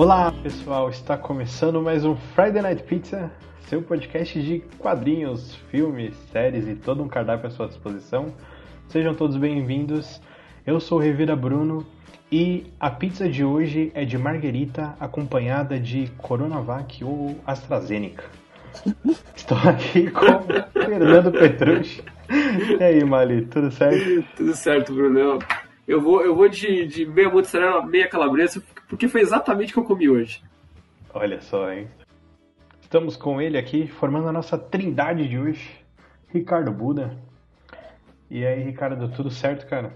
Olá pessoal, está começando mais um Friday Night Pizza, seu podcast de quadrinhos, filmes, séries e todo um cardápio à sua disposição. Sejam todos bem-vindos. Eu sou o Revira Bruno e a pizza de hoje é de marguerita acompanhada de Coronavac ou AstraZeneca. Estou aqui com Fernando Petrucci. E aí, Mali, tudo certo? Tudo certo, Bruno. Eu vou, eu vou de, de meia mozzarella, meia calabresa, porque foi exatamente o que eu comi hoje. Olha só, hein? Estamos com ele aqui, formando a nossa trindade de hoje, Ricardo Buda. E aí, Ricardo, tudo certo, cara?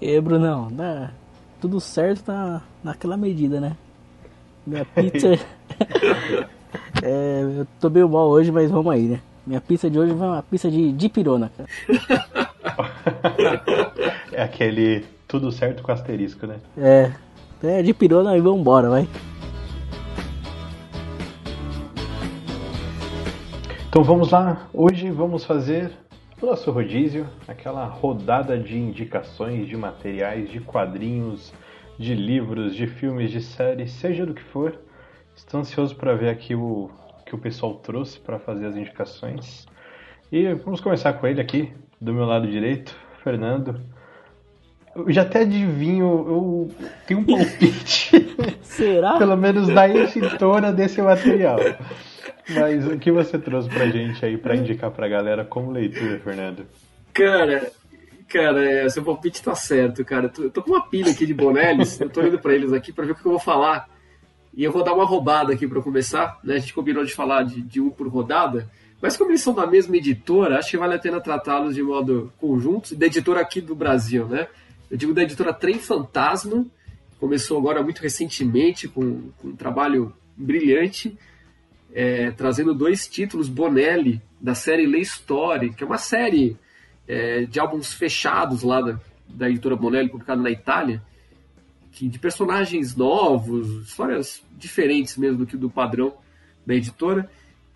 E aí, Brunão, dá tudo certo na, naquela medida, né? Minha pizza. é, eu tô meio mal hoje, mas vamos aí, né? Minha pizza de hoje vai uma pizza de, de pirona, cara. é aquele tudo certo com asterisco, né? É, é de pirona e vambora, vai. Então vamos lá, hoje vamos fazer o nosso rodízio, aquela rodada de indicações de materiais, de quadrinhos, de livros, de filmes, de séries, seja do que for. Estou ansioso para ver aqui o que o pessoal trouxe para fazer as indicações. E vamos começar com ele aqui, do meu lado direito, Fernando. Eu já até adivinho, eu tenho um palpite. Será? Pelo menos da editora desse material. Mas o que você trouxe pra gente aí pra indicar pra galera como leitura, Fernando? Cara, cara, é, seu palpite tá certo, cara. Eu tô com uma pilha aqui de Bonelles, eu tô indo pra eles aqui pra ver o que eu vou falar. E eu vou dar uma roubada aqui para começar, né? A gente combinou de falar de, de um por rodada, mas como eles são da mesma editora, acho que vale a pena tratá-los de modo conjunto, da editora aqui do Brasil, né? Eu digo da editora Trem Fantasma, começou agora muito recentemente com, com um trabalho brilhante, é, trazendo dois títulos Bonelli da série Lay Story, que é uma série é, de álbuns fechados lá da, da editora Bonelli, publicada na Itália, que, de personagens novos, histórias diferentes mesmo do que do padrão da editora.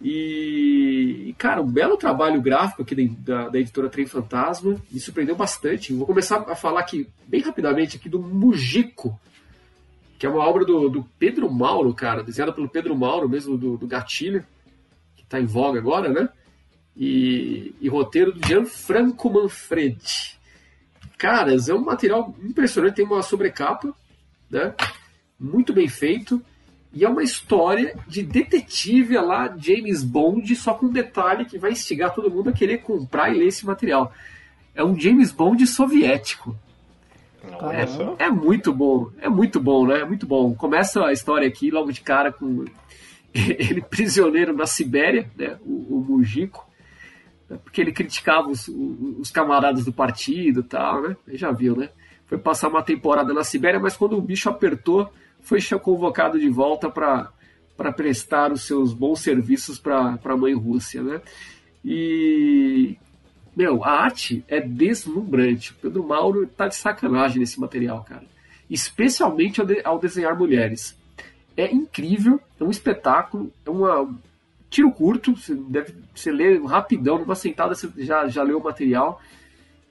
E, cara, um belo trabalho gráfico aqui da, da editora Trem Fantasma, me surpreendeu bastante. Vou começar a falar aqui, bem rapidamente, aqui do Mujico, que é uma obra do, do Pedro Mauro, cara, desenhada pelo Pedro Mauro, mesmo do, do Gatilho, que está em voga agora, né? E, e roteiro do Gianfranco Manfredi. Caras, é um material impressionante, tem uma sobrecapa, né? Muito bem feito. E é uma história de detetive lá, James Bond, só com um detalhe que vai instigar todo mundo a querer comprar e ler esse material. É um James Bond soviético. É, é, muito bom, é muito bom, né? É muito bom. Começa a história aqui logo de cara com ele prisioneiro na Sibéria, né? O, o Mujico, né? porque ele criticava os, os camaradas do partido e tal, né? Já viu, né? Foi passar uma temporada na Sibéria, mas quando o bicho apertou, foi convocado de volta para prestar os seus bons serviços para a mãe Rússia, né? E, meu, a arte é deslumbrante. O Pedro Mauro tá de sacanagem nesse material, cara. Especialmente ao, de, ao desenhar mulheres. É incrível, é um espetáculo, é uma tiro curto, você deve você lê rapidão, numa sentada você já, já leu o material.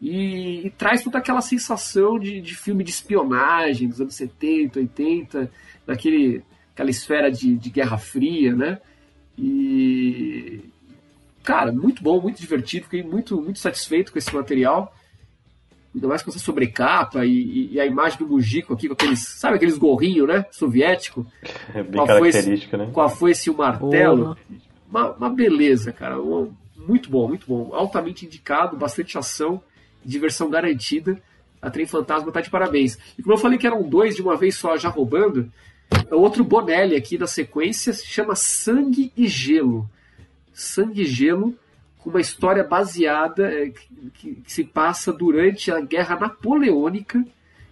E, e, traz toda aquela sensação de, de, filme de espionagem dos anos 70, 80, daquele, aquela esfera de, de Guerra Fria, né? E. Cara, muito bom, muito divertido, fiquei muito, muito satisfeito com esse material. Ainda mais com essa sobrecapa e, e, a imagem do Mujico aqui com aqueles, sabe aqueles gorrinhos, né? Soviético. É bem característica, né? Com a foice e o martelo. Uma, uma, beleza, cara. muito bom, muito bom. Altamente indicado, bastante ação diversão garantida. A Trem Fantasma está de parabéns. E como eu falei que eram dois de uma vez só já roubando, é outro Bonelli aqui na sequência se chama Sangue e Gelo. Sangue e Gelo, com uma história baseada é, que, que se passa durante a Guerra Napoleônica,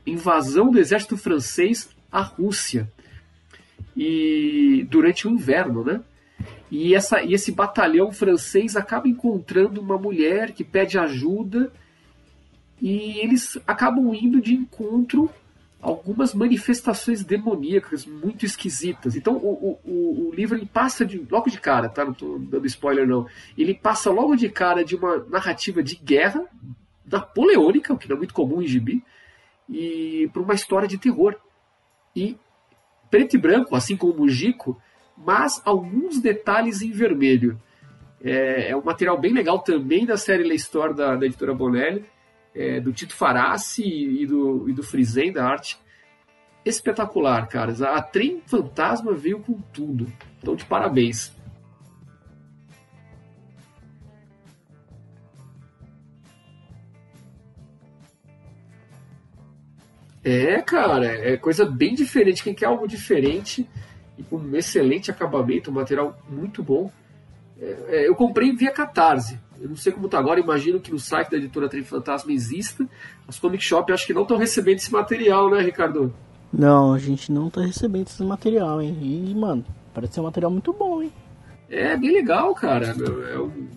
invasão do exército francês à Rússia. E durante o inverno, né? E, essa, e esse batalhão francês acaba encontrando uma mulher que pede ajuda e eles acabam indo de encontro a algumas manifestações demoníacas muito esquisitas. Então o, o, o livro ele passa de, logo de cara, tá? Não estou dando spoiler não. Ele passa logo de cara de uma narrativa de guerra napoleônica, o que não é muito comum em gibi, e para uma história de terror. E preto e branco, assim como o Mujico, mas alguns detalhes em vermelho. É, é um material bem legal também da série Le Histoire da, da editora Bonelli, é, do Tito Farassi e do, e do Frizen, da arte. Espetacular, caras. A Trem Fantasma veio com tudo. Então, de parabéns. É, cara, é coisa bem diferente. Quem quer algo diferente e com um excelente acabamento, um material muito bom. É, é, eu comprei via Catarse. Eu não sei como está agora, imagino que no site da editora Trem Fantasma exista. As Comic Shop acho que não estão recebendo esse material, né, Ricardo? Não, a gente não está recebendo esse material, hein? E, mano, parece ser um material muito bom, hein? É, bem legal, cara. É um...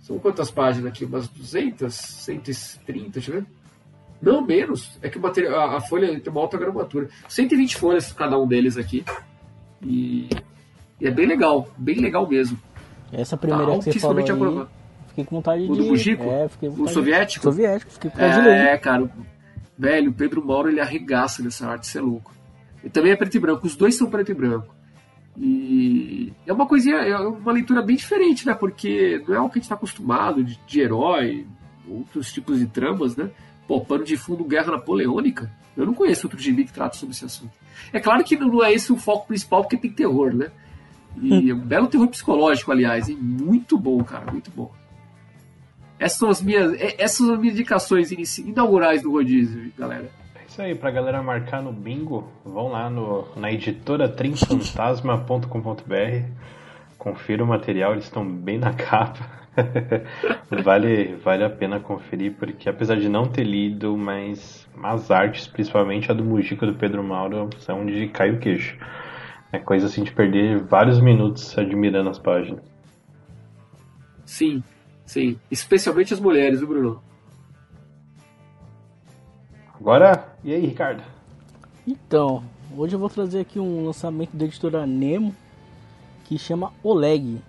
São quantas páginas aqui? Umas 200? 130, deixa eu ver. Não, menos. É que o material, a, folha tem uma alta gramatura. 120 folhas cada um deles aqui. E, e, é bem legal, bem legal mesmo. Essa primeira tá que você falou aí, fiquei com vontade o de... O do Mujico? É, fiquei com o soviético? De... Soviético, fiquei com vontade é, de ler. É, cara, velho, o Pedro Mauro ele arregaça nessa arte, isso é louco. E também é preto e branco, os dois são preto e branco. E é uma coisinha, é uma leitura bem diferente, né? Porque não é o que a gente está acostumado de, de herói, outros tipos de tramas, né? Pô, pano de fundo Guerra Napoleônica. Eu não conheço outro gibi que trata sobre esse assunto. É claro que não é esse o foco principal, porque tem terror, né? E é um belo terror psicológico, aliás, hein? Muito bom, cara, muito bom. Essas são as minhas, é, essas são as minhas indicações inaugurais do rodízio, galera. É isso aí, pra galera marcar no bingo, vão lá no, na editora trimfantasma.com.br, confira o material, eles estão bem na capa. vale, vale a pena conferir, porque apesar de não ter lido, mas as artes, principalmente a do Mujica do Pedro Mauro, são de cair o queixo. É coisa assim de perder vários minutos admirando as páginas. Sim, sim. Especialmente as mulheres, viu, Bruno? Agora, e aí, Ricardo? Então, hoje eu vou trazer aqui um lançamento da editora Nemo que chama Oleg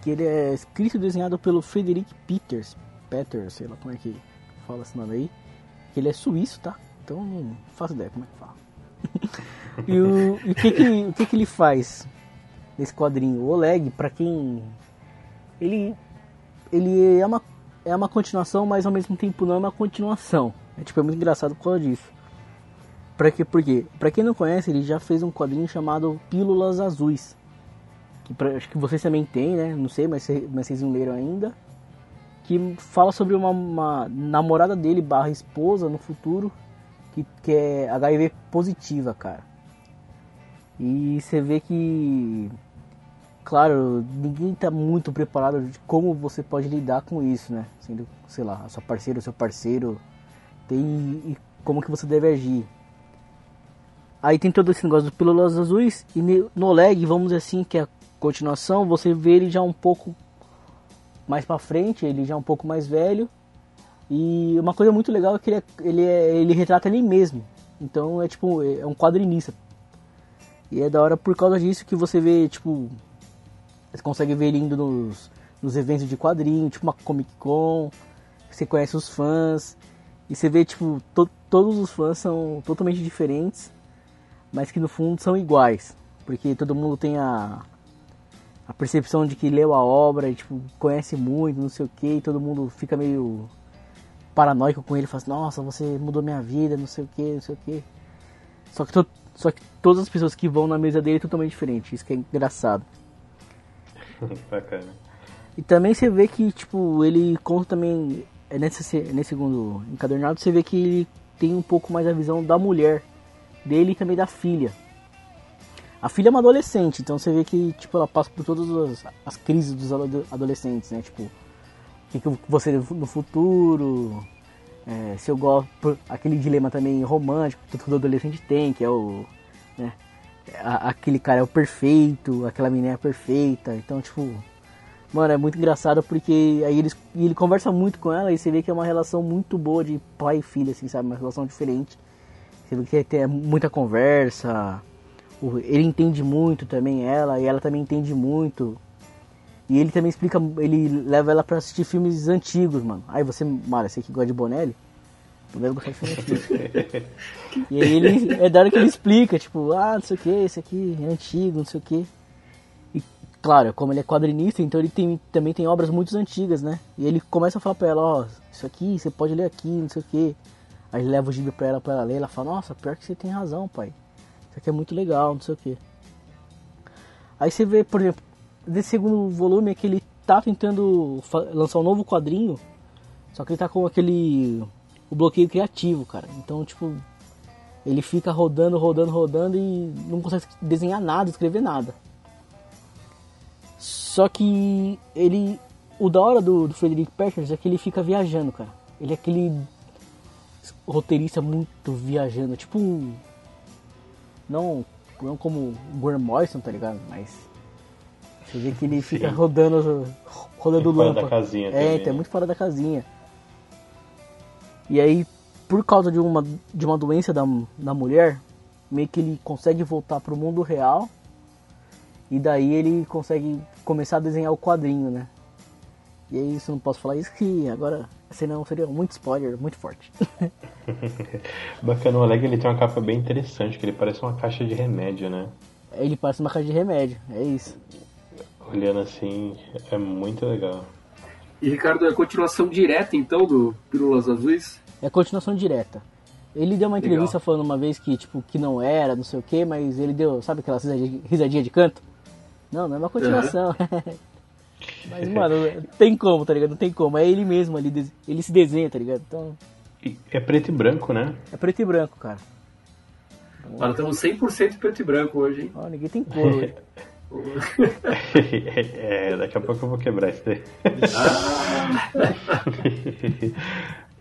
que ele é escrito e desenhado pelo Frederick Peters, Peters, sei lá como é que fala esse nome aí, que ele é suíço, tá? Então não faço ideia como é que fala. e o, e o, que, que, o que, que ele faz nesse quadrinho? O Oleg, para quem ele ele é uma é uma continuação, mas ao mesmo tempo não é uma continuação. É tipo é muito engraçado por causa disso. Para que porque para quem não conhece, ele já fez um quadrinho chamado Pílulas Azuis que pra, acho que vocês também têm, né? Não sei, mas, mas vocês não leram ainda. Que fala sobre uma, uma namorada dele barra esposa no futuro que, que é HIV positiva, cara. E você vê que, claro, ninguém tá muito preparado de como você pode lidar com isso, né? Sendo, sei lá, a sua parceira, o seu parceiro, tem e como que você deve agir. Aí tem todo esse negócio do pílulas azuis e no leg, vamos dizer assim, que é continuação, você vê ele já um pouco mais para frente, ele já um pouco mais velho. E uma coisa muito legal é que ele, é, ele, é, ele retrata ele mesmo. Então é tipo, é um quadrinista. E é da hora por causa disso que você vê, tipo, você consegue ver ele indo nos, nos eventos de quadrinho, tipo uma Comic Con, você conhece os fãs, e você vê, tipo, to, todos os fãs são totalmente diferentes, mas que no fundo são iguais, porque todo mundo tem a, a percepção de que leu a obra e tipo, conhece muito, não sei o que, e todo mundo fica meio paranoico com ele, fala assim, nossa, você mudou minha vida, não sei o que, não sei o que. Só que, to só que todas as pessoas que vão na mesa dele é totalmente diferente, isso que é engraçado. Bacana. E também você vê que, tipo, ele conta também, é nesse, nesse segundo encadernado, você vê que ele tem um pouco mais a visão da mulher dele e também da filha. A filha é uma adolescente, então você vê que tipo, ela passa por todas as, as crises dos adolescentes, né? Tipo, o que, que você no futuro, é, se eu gosto. Aquele dilema também romântico que todo adolescente tem, que é o. Né, aquele cara é o perfeito, aquela menina é perfeita. Então, tipo. Mano, é muito engraçado porque aí eles, ele conversa muito com ela e você vê que é uma relação muito boa de pai e filha, assim, sabe? Uma relação diferente. Você vê que tem muita conversa, ele entende muito também ela, e ela também entende muito. E ele também explica, ele leva ela para assistir filmes antigos, mano. Aí você, Mara, você que gosta de Bonelli, deve gostar de filme antigo. e aí ele, é da hora que ele explica, tipo, ah, não sei o que, esse aqui é antigo, não sei o que. E claro, como ele é quadrinista, então ele tem, também tem obras muito antigas, né? E ele começa a falar pra ela, ó, isso aqui, você pode ler aqui, não sei o que. Aí ele leva o gibi pra ela, pra ela ler, ela fala, nossa, pior que você tem razão, pai. Isso aqui é muito legal, não sei o que. Aí você vê, por exemplo, desse segundo volume é que ele tá tentando lançar um novo quadrinho, só que ele tá com aquele o bloqueio criativo, cara. Então, tipo, ele fica rodando, rodando, rodando e não consegue desenhar nada, escrever nada. Só que ele. O da hora do, do Frederick Peters é que ele fica viajando, cara. Ele é aquele roteirista muito viajando, tipo um. Não, não como o Graham Morrison, tá ligado? Mas. Você vê que ele Sim. fica rodando. Rodando muito Fora da casinha é, também, então é muito fora da casinha. E aí, por causa de uma, de uma doença da, da mulher, meio que ele consegue voltar pro mundo real. E daí ele consegue começar a desenhar o quadrinho, né? E aí, isso não posso falar isso que agora, senão seria muito spoiler, muito forte. Bacana, o Oleg ele tem uma capa bem interessante, que ele parece uma caixa de remédio, né? Ele parece uma caixa de remédio, é isso. Olhando assim, é muito legal. E Ricardo, é a continuação direta então do Pílulas Azuis? É a continuação direta. Ele deu uma entrevista Legal. falando uma vez que, tipo, que não era, não sei o que, mas ele deu, sabe aquela risadinha de canto? Não, não é uma continuação. Uhum. mas, mano, tem como, tá ligado? Não tem como. É ele mesmo ali, ele se desenha, tá ligado? Então. É preto e branco, né? É preto e branco, cara. Mano, estamos 100% preto e branco hoje, hein? Ó, ninguém tem cor hoje. é, daqui a pouco eu vou quebrar isso daí.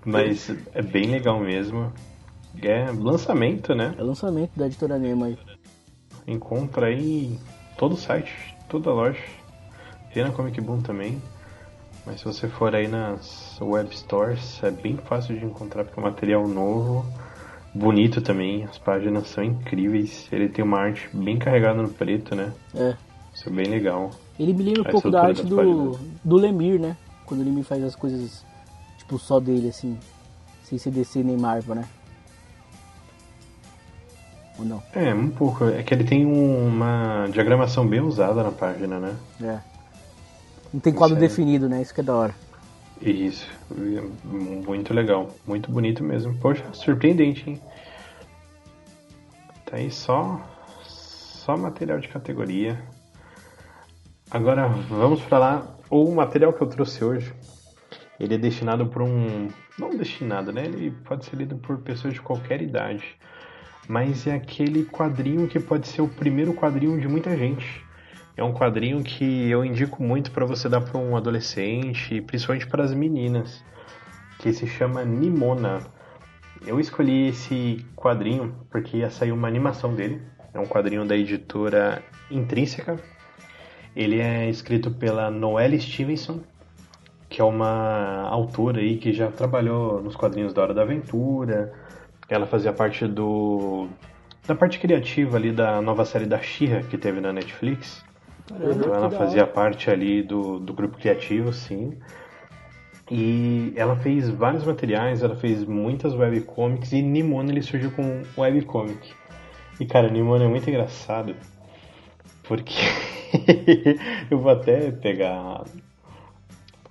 Mas é bem legal mesmo. É lançamento, né? É lançamento da editora Nema aí. Encontra aí todo o site, toda a loja. Tem na Comic Boom também. Mas se você for aí nas web stores, é bem fácil de encontrar porque é um material novo, bonito também, as páginas são incríveis. Ele tem uma arte bem carregada no preto, né? É. Isso é bem legal. Ele me lembra um pouco da arte do, do Lemir, né? Quando ele me faz as coisas tipo só dele, assim. Sem ser DC nem Marvel, né? Ou não? É, um pouco. É que ele tem uma diagramação bem usada na página, né? É. Não tem quadro é... definido, né? Isso que é da hora. Isso. Muito legal. Muito bonito mesmo. Poxa, surpreendente, hein? Tá aí só. Só material de categoria. Agora vamos para lá. O material que eu trouxe hoje ele é destinado para um. Não destinado, né? Ele pode ser lido por pessoas de qualquer idade. Mas é aquele quadrinho que pode ser o primeiro quadrinho de muita gente. É um quadrinho que eu indico muito para você dar para um adolescente, principalmente para as meninas, que se chama Nimona. Eu escolhi esse quadrinho porque ia sair uma animação dele. É um quadrinho da editora Intrínseca. Ele é escrito pela Noelle Stevenson, que é uma autora aí que já trabalhou nos quadrinhos da Hora da Aventura. Ela fazia parte do da parte criativa ali da nova série da She-Ra que teve na Netflix. Caramba, então ela fazia parte ali do, do grupo criativo, sim. E ela fez vários materiais, ela fez muitas webcomics e Nimona ele surgiu com webcomic. E cara, Nimona é muito engraçado porque eu vou até pegar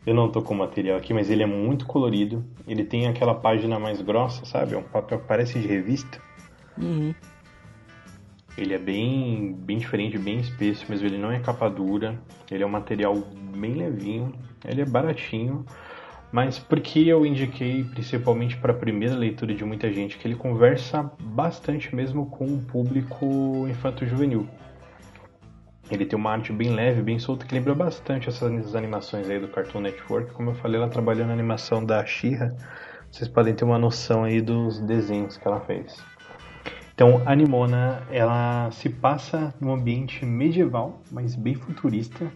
eu não tô com o material aqui, mas ele é muito colorido. Ele tem aquela página mais grossa, sabe? É um papel que parece de revista. Uhum. Ele é bem, bem diferente, bem espesso, mas ele não é capa dura. Ele é um material bem levinho. Ele é baratinho. Mas porque eu indiquei principalmente para a primeira leitura de muita gente que ele conversa bastante mesmo com o público infanto-juvenil. Ele tem uma arte bem leve, bem solta, que lembra bastante essas animações aí do Cartoon Network. Como eu falei, ela trabalhou na animação da She-Ra. Vocês podem ter uma noção aí dos desenhos que ela fez. Então, a Nimona, ela se passa num ambiente medieval, mas bem futurista.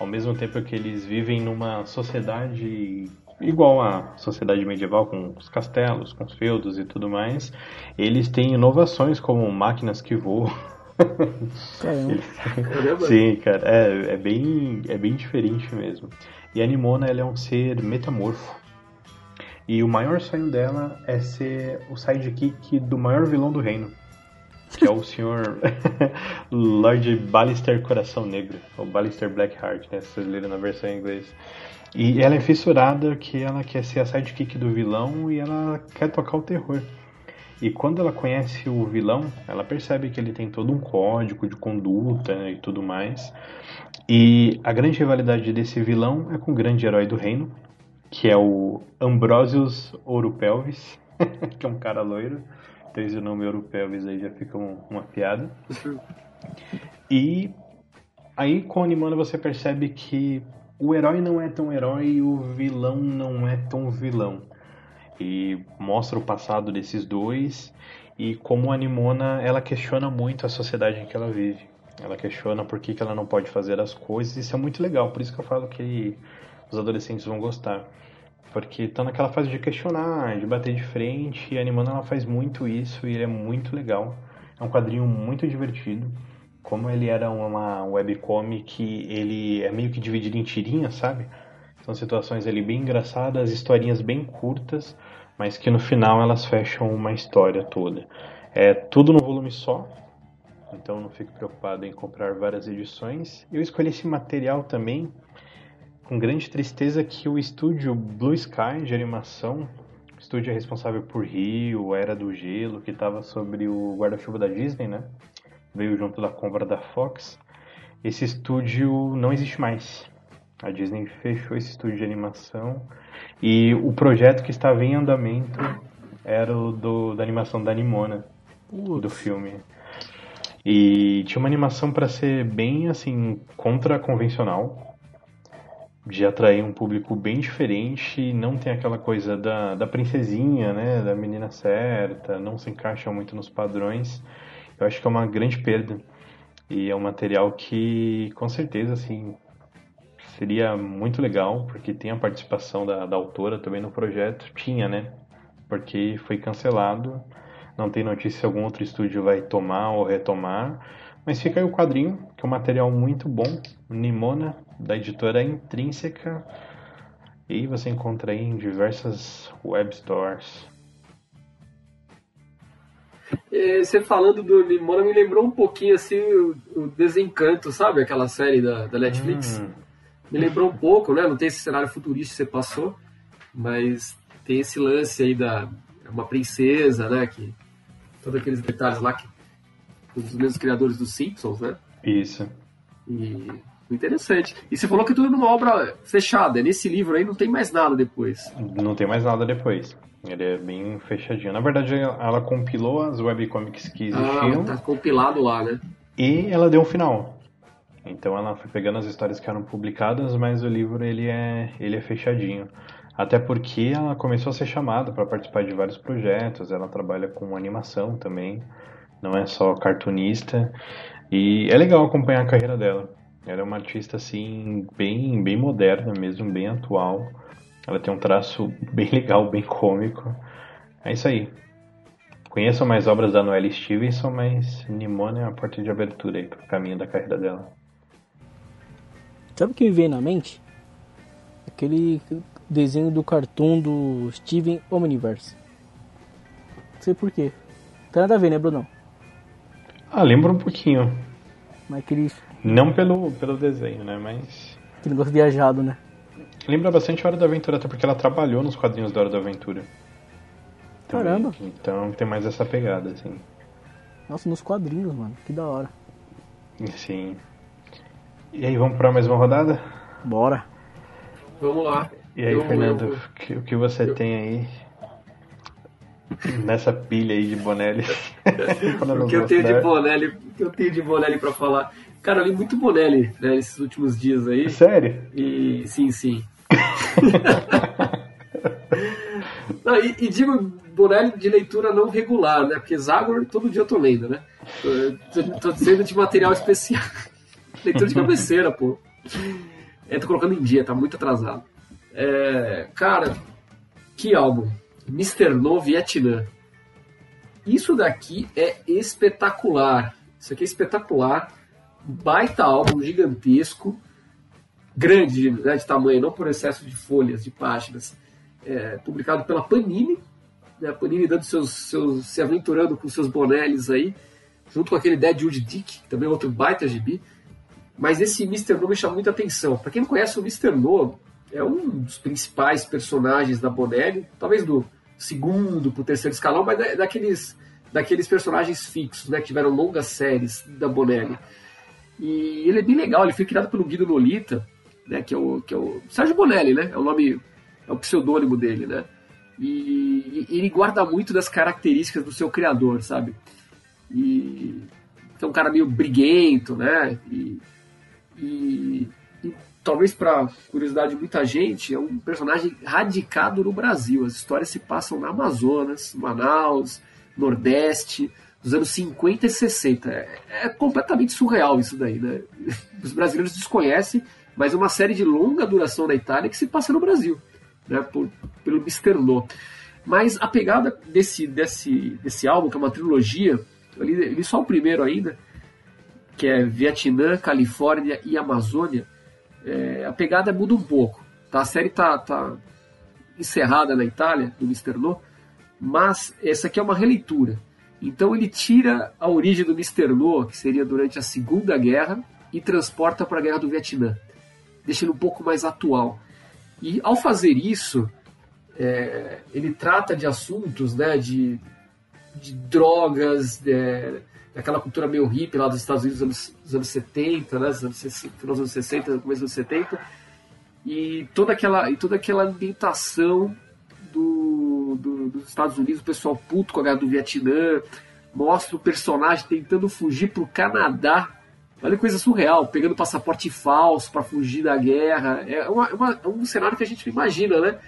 Ao mesmo tempo que eles vivem numa sociedade igual à sociedade medieval, com os castelos, com os feudos e tudo mais, eles têm inovações como máquinas que voam, Caramba. Sim, cara, é, é, bem, é bem diferente mesmo. E a Nimona ela é um ser metamorfo. E o maior sonho dela é ser o sidekick do maior vilão do reino. Que é o senhor Lord Ballister Coração Negro, ou Ballister Blackheart, né? Se vocês na versão em inglês. E ela é fissurada que ela quer ser a sidekick do vilão e ela quer tocar o terror. E quando ela conhece o vilão, ela percebe que ele tem todo um código de conduta e tudo mais. E a grande rivalidade desse vilão é com o grande herói do reino, que é o Ambrosius Ourupelvis, que é um cara loiro. Desde o nome Ourupelvis aí já fica um, uma piada. E aí com o Animana você percebe que o herói não é tão herói e o vilão não é tão vilão e mostra o passado desses dois e como a Nimona ela questiona muito a sociedade em que ela vive. Ela questiona por que, que ela não pode fazer as coisas. Isso é muito legal, por isso que eu falo que os adolescentes vão gostar. Porque tá naquela fase de questionar, de bater de frente, e a Nimona ela faz muito isso e ele é muito legal. É um quadrinho muito divertido. Como ele era uma webcomic, ele é meio que dividido em tirinhas, sabe? São situações ali bem engraçadas, historinhas bem curtas, mas que no final elas fecham uma história toda. É tudo no volume só, então não fique preocupado em comprar várias edições. Eu escolhi esse material também com grande tristeza que o estúdio Blue Sky de animação, estúdio responsável por Rio, Era do Gelo, que estava sobre o guarda-chuva da Disney, né? Veio junto da compra da Fox. Esse estúdio não existe mais. A Disney fechou esse estúdio de animação e o projeto que estava em andamento era o do, da animação da Animona, do filme. E tinha uma animação para ser bem assim contra convencional, de atrair um público bem diferente, não tem aquela coisa da, da princesinha, né, da menina certa, não se encaixa muito nos padrões. Eu acho que é uma grande perda. E é um material que, com certeza, assim, Seria muito legal, porque tem a participação da, da autora também no projeto. Tinha, né? Porque foi cancelado. Não tem notícia se algum outro estúdio vai tomar ou retomar. Mas fica aí o quadrinho, que é um material muito bom. Nimona, da editora Intrínseca. E você encontra em diversas web stores. É, você falando do Nimona me lembrou um pouquinho assim o, o Desencanto, sabe? Aquela série da, da Netflix. Hum, me lembrou um pouco, né? Não tem esse cenário futurista que você passou, mas tem esse lance aí da uma princesa, né? Que todos aqueles detalhes lá que um dos mesmos criadores dos Simpsons, né? Isso. E interessante. E você falou que tudo numa obra fechada. Nesse livro aí não tem mais nada depois. Não tem mais nada depois. Ele é bem fechadinho. Na verdade, ela compilou as webcomics que existiam. Ah, tá compilado lá, né? E ela deu um final. Então ela foi pegando as histórias que eram publicadas, mas o livro ele é, ele é fechadinho. Até porque ela começou a ser chamada para participar de vários projetos, ela trabalha com animação também, não é só cartunista. E é legal acompanhar a carreira dela. Ela é uma artista assim bem bem moderna mesmo, bem atual. Ela tem um traço bem legal, bem cômico. É isso aí. Conheçam mais obras da Noelle Stevenson, mas Nimona é a porta de abertura aí para o caminho da carreira dela. Sabe o que me veio na mente? Aquele desenho do cartoon do Steven Omniverse. Não sei porquê. Não tem nada a ver, né, Brunão? Ah, lembra um pouquinho. Mas aquele. Não pelo, pelo desenho, né? Mas. Aquele negócio viajado, né? Lembra bastante Hora da Aventura, até porque ela trabalhou nos quadrinhos da Hora da Aventura. Também. Caramba! Então tem mais essa pegada, assim. Nossa, nos quadrinhos, mano. Que da hora. Sim. E aí, vamos para mais uma rodada? Bora. Vamos lá. E aí, eu, Fernando, eu, eu, o que você eu, tem aí nessa pilha aí de Bonelli? o que eu tenho de Bonelli, o que eu tenho de Bonelli para falar? Cara, eu li muito Bonelli né, nesses últimos dias aí. Sério? E sim, sim. não, e, e, digo Bonelli de leitura não regular, né? Porque Zagor todo dia eu tô lendo, né? Tô, tô dizendo de material especial. Leitura de cabeceira, pô. É, tô colocando em dia, tá muito atrasado. É, cara, que álbum. Mr. No Vietnã. Isso daqui é espetacular. Isso aqui é espetacular. Baita álbum, gigantesco. Grande né, de tamanho, não por excesso de folhas, de páginas. é, publicado pela Panini, né, a Panini dando seus, seus, se aventurando com seus bonelis aí, junto com aquele Deadwood Dick, que também é outro baita gibi. Mas esse Mr. No me chamou muita atenção. Para quem não conhece, o Mr. No é um dos principais personagens da Bonelli, talvez do segundo para o terceiro escalão, mas é daqueles, daqueles personagens fixos, né, que tiveram longas séries da Bonelli. E ele é bem legal, ele foi criado pelo Guido Nolita, né, que, é o, que é o Sérgio Bonelli, né, é o nome, é o pseudônimo dele, né, e, e ele guarda muito das características do seu criador, sabe, e é um cara meio briguento, né, e, e, e talvez para curiosidade de muita gente, é um personagem radicado no Brasil. As histórias se passam na Amazonas, Manaus, Nordeste, dos anos 50 e 60. É, é completamente surreal isso daí, né? Os brasileiros desconhecem, mas é uma série de longa duração na Itália que se passa no Brasil, né? Por, pelo Mr. No. Mas a pegada desse, desse, desse álbum, que é uma trilogia, eu li, li só o primeiro ainda, que é Vietnã, Califórnia e Amazônia, é, a pegada muda um pouco. Tá? A série está tá encerrada na Itália, do Mr. No, mas essa aqui é uma releitura. Então ele tira a origem do Mr. No, que seria durante a Segunda Guerra, e transporta para a Guerra do Vietnã, deixando um pouco mais atual. E ao fazer isso, é, ele trata de assuntos né, de, de drogas, é, aquela cultura meio hippie lá dos Estados Unidos dos anos, dos anos 70, né, dos anos, final dos anos 60, começo dos anos 70, e toda aquela, e toda aquela ambientação dos Estados Unidos, o pessoal puto com a guerra do Vietnã, mostra o personagem tentando fugir para o Canadá. Olha coisa surreal, pegando passaporte falso para fugir da guerra. É, uma, uma, é um cenário que a gente imagina, né?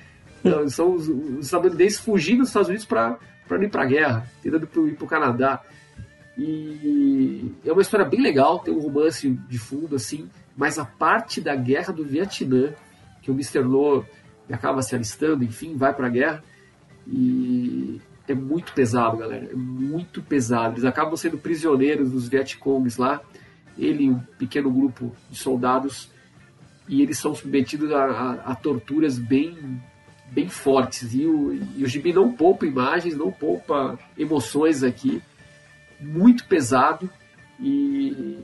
Então, são os, os estadunidenses fugindo dos Estados Unidos para ir para a guerra, tentando ir para o Canadá. E é uma história bem legal, tem um romance de fundo assim, mas a parte da guerra do Vietnã, que o Mr. No acaba se alistando, enfim, vai para a guerra, e é muito pesado, galera, é muito pesado. Eles acabam sendo prisioneiros dos Vietcongs lá, ele e um pequeno grupo de soldados, e eles são submetidos a, a, a torturas bem bem fortes. E o, e o Gibi não poupa imagens, não poupa emoções aqui muito pesado e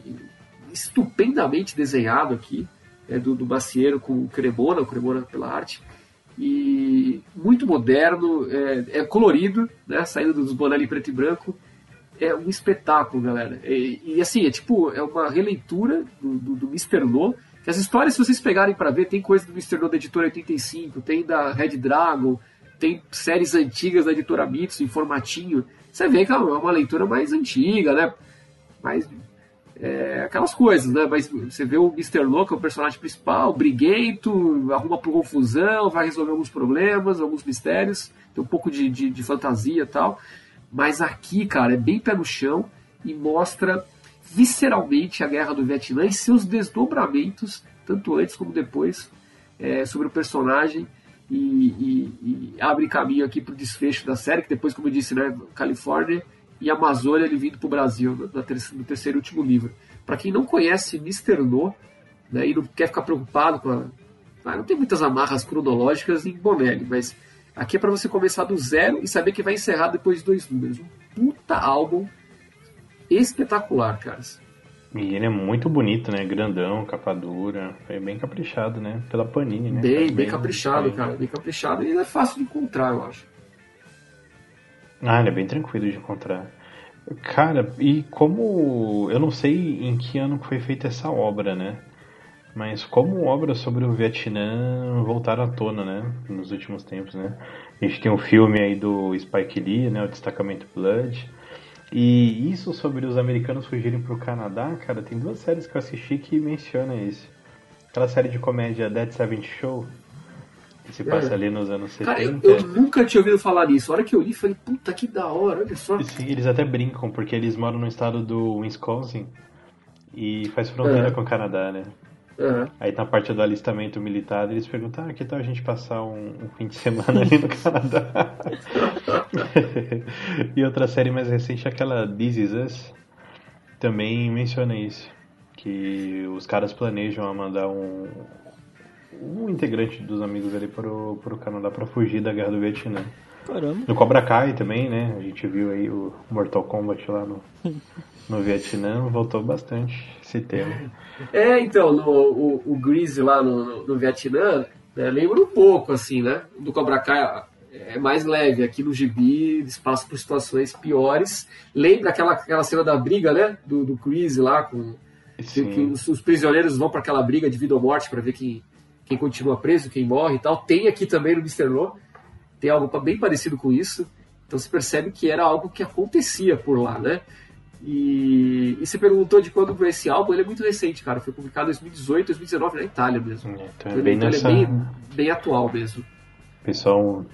estupendamente desenhado aqui, é, do, do Macieiro com o Cremona, o Cremona pela arte, e muito moderno, é, é colorido, né, saindo dos Bonelli preto e branco, é um espetáculo, galera. E, e, assim, é tipo, é uma releitura do, do, do Mr. No, que as histórias, se vocês pegarem para ver, tem coisa do Mr. No da editora 85, tem da Red Dragon, tem séries antigas da editora Mitsu em formatinho, você vê que é uma leitura mais antiga, né? Mais é, aquelas coisas, né? Mas você vê o Mr. Louco, é o personagem principal, briguento, arruma por confusão, vai resolver alguns problemas, alguns mistérios, tem um pouco de, de, de fantasia e tal. Mas aqui, cara, é bem pé no chão e mostra visceralmente a guerra do Vietnã e seus desdobramentos, tanto antes como depois, é, sobre o personagem e, e, e abre caminho aqui para o desfecho da série, que depois, como eu disse, né, Califórnia e Amazônia ele vindo para o Brasil, no, no terceiro e último livro. Para quem não conhece Mr. No, né, e não quer ficar preocupado com a... Ah, não tem muitas amarras cronológicas em Bonelli, mas aqui é para você começar do zero e saber que vai encerrar depois de dois números. Um puta álbum espetacular, caras. E ele é muito bonito, né? Grandão, capa dura. Foi bem caprichado, né? Pela Panini, né? Bem, bem, bem caprichado, bem... cara. Bem caprichado. E ele é fácil de encontrar, eu acho. Ah, ele é bem tranquilo de encontrar. Cara, e como. Eu não sei em que ano foi feita essa obra, né? Mas como obras sobre o Vietnã voltaram à tona, né? Nos últimos tempos, né? A gente tem um filme aí do Spike Lee, né? O Destacamento Blood. E isso sobre os americanos fugirem pro Canadá, cara, tem duas séries que eu assisti que mencionam isso. Aquela série de comédia Dead Seventh Show, que se passa é. ali nos anos 70. Cara, eu, eu, nunca tinha ouvido falar nisso. A hora que eu li, falei, puta que da hora, olha só. Sim, eles até brincam, porque eles moram no estado do Wisconsin e faz fronteira é. com o Canadá, né? Uhum. Aí na parte do alistamento militar, eles perguntam, ah, que tal a gente passar um, um fim de semana ali no Canadá? e outra série mais recente, aquela This Is Us, também menciona isso. Que os caras planejam mandar um, um integrante dos amigos ali pro, pro Canadá para fugir da guerra do Vietnã. Caramba. No Cobra Kai também, né? A gente viu aí o Mortal Kombat lá no, no Vietnã, voltou bastante esse tema. É, então, no, o, o Grease lá no, no, no Vietnã, né, lembra um pouco, assim, né? Do Cobra Kai é mais leve. Aqui no Gibi, eles passam por situações piores. Lembra aquela, aquela cena da briga, né? Do, do Grease lá, com que, que os, os, prisioneiros vão para aquela briga de vida ou morte para ver quem, quem continua preso, quem morre e tal. Tem aqui também no Mr. No, tem algo bem parecido com isso. Então se percebe que era algo que acontecia por lá, né? E, e você perguntou de quando foi esse álbum, ele é muito recente, cara. Foi publicado em 2018, 2019 na Itália mesmo. Então é Então, bem ele nessa. é bem, bem atual mesmo. Pessoal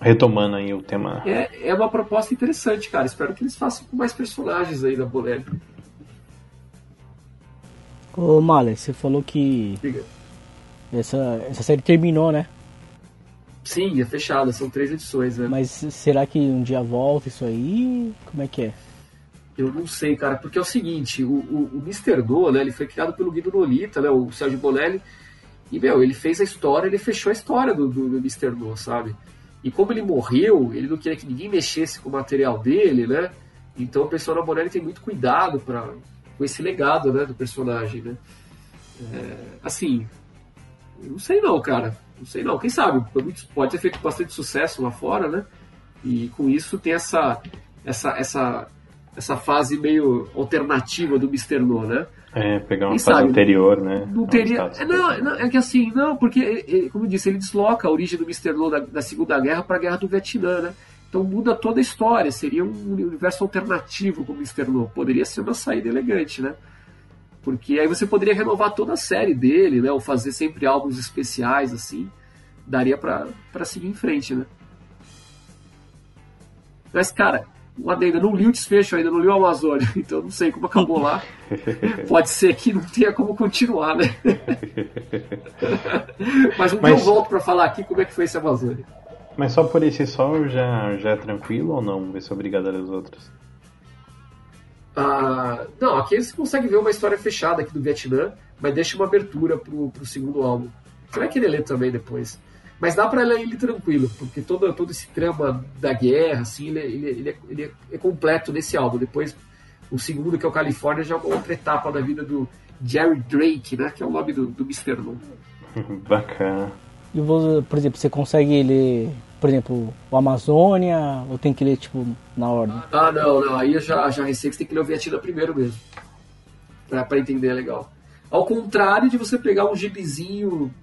retomando aí o tema. É, é uma proposta interessante, cara. Espero que eles façam com mais personagens aí da Bonelli. Ô, Male, você falou que Diga. Essa, essa série terminou, né? Sim, é fechada, são três edições, né? Mas será que um dia volta isso aí? Como é que é? Eu não sei, cara, porque é o seguinte, o, o, o Mr. No, né, ele foi criado pelo Guido Nolita, né, o Sérgio Bonelli, e, meu, ele fez a história, ele fechou a história do, do, do Mr. No, sabe? E como ele morreu, ele não queria que ninguém mexesse com o material dele, né? Então o pessoal da Bonelli tem muito cuidado pra, com esse legado, né, do personagem, né? É, assim, não sei não, cara. Não sei não. Quem sabe? Pode ter feito bastante sucesso lá fora, né? E com isso tem essa, essa, essa, essa fase meio alternativa do Mr. No, né? É, pegar uma Quem fase sabe? anterior, né? Não teria. É, não, não, é que assim, não, porque, como eu disse, ele desloca a origem do Mr. No da, da Segunda Guerra para a Guerra do Vietnã, né? Então muda toda a história, seria um universo alternativo com o Mr. No. Poderia ser uma saída elegante, né? Porque aí você poderia renovar toda a série dele, né? Ou fazer sempre álbuns especiais, assim. Daria pra seguir em frente, né? Mas, cara, adendo, eu não li o desfecho ainda, não li o Amazônia, então não sei como acabou lá. Pode ser que não tenha como continuar, né? Mas um dia eu Mas- volto pra falar aqui como é que foi esse Amazônia. Mas só por esse sol já, já é tranquilo ou não? Vai ser obrigado a ler os outros? Ah, não, aqui você consegue ver uma história fechada aqui do Vietnã, mas deixa uma abertura pro, pro segundo álbum. Você vai querer ler também depois. Mas dá pra ler ele tranquilo, porque todo, todo esse trama da guerra, assim, ele, ele, ele, é, ele é completo nesse álbum. Depois, o segundo, que é o California, já é uma outra etapa da vida do Jerry Drake, né? Que é o nome do, do Mr. Bacana. E você, por exemplo, você consegue ler, por exemplo, o Amazônia ou tem que ler tipo na ordem? Ah, não, não. Aí eu já, já receio que você tem que ler o Vietnã primeiro mesmo. Pra, pra entender é legal. Ao contrário de você pegar um gibizinho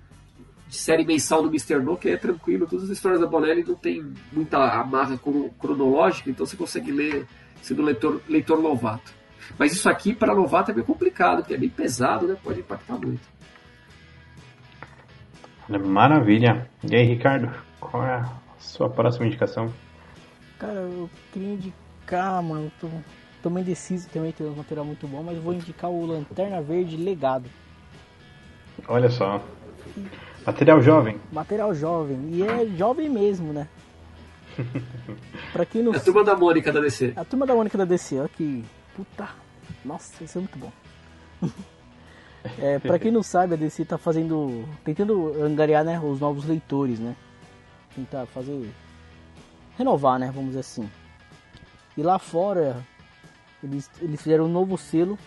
de série mensal do Mr. No, que é tranquilo. Todas as histórias da Bonelli não tem muita amarra crono- cronológica, então você consegue ler sendo leitor, leitor novato. Mas isso aqui, para novato, é bem complicado, porque é bem pesado, né? Pode impactar muito. Maravilha. E aí, Ricardo? Qual é a sua próxima indicação? Cara, eu queria indicar, mano, eu tô, tô meio indeciso também, tem um material muito bom, mas vou indicar o Lanterna Verde Legado. Olha só. Material jovem. Material jovem, e é jovem mesmo, né? pra quem não É a turma da Mônica da DC. A turma da Mônica da DC, ó que. Puta. Nossa, isso é muito bom. É, pra quem não sabe, a DC tá fazendo. tentando angariar né, os novos leitores, né? Tentar fazer. renovar, né? Vamos dizer assim. E lá fora, eles, eles fizeram um novo selo,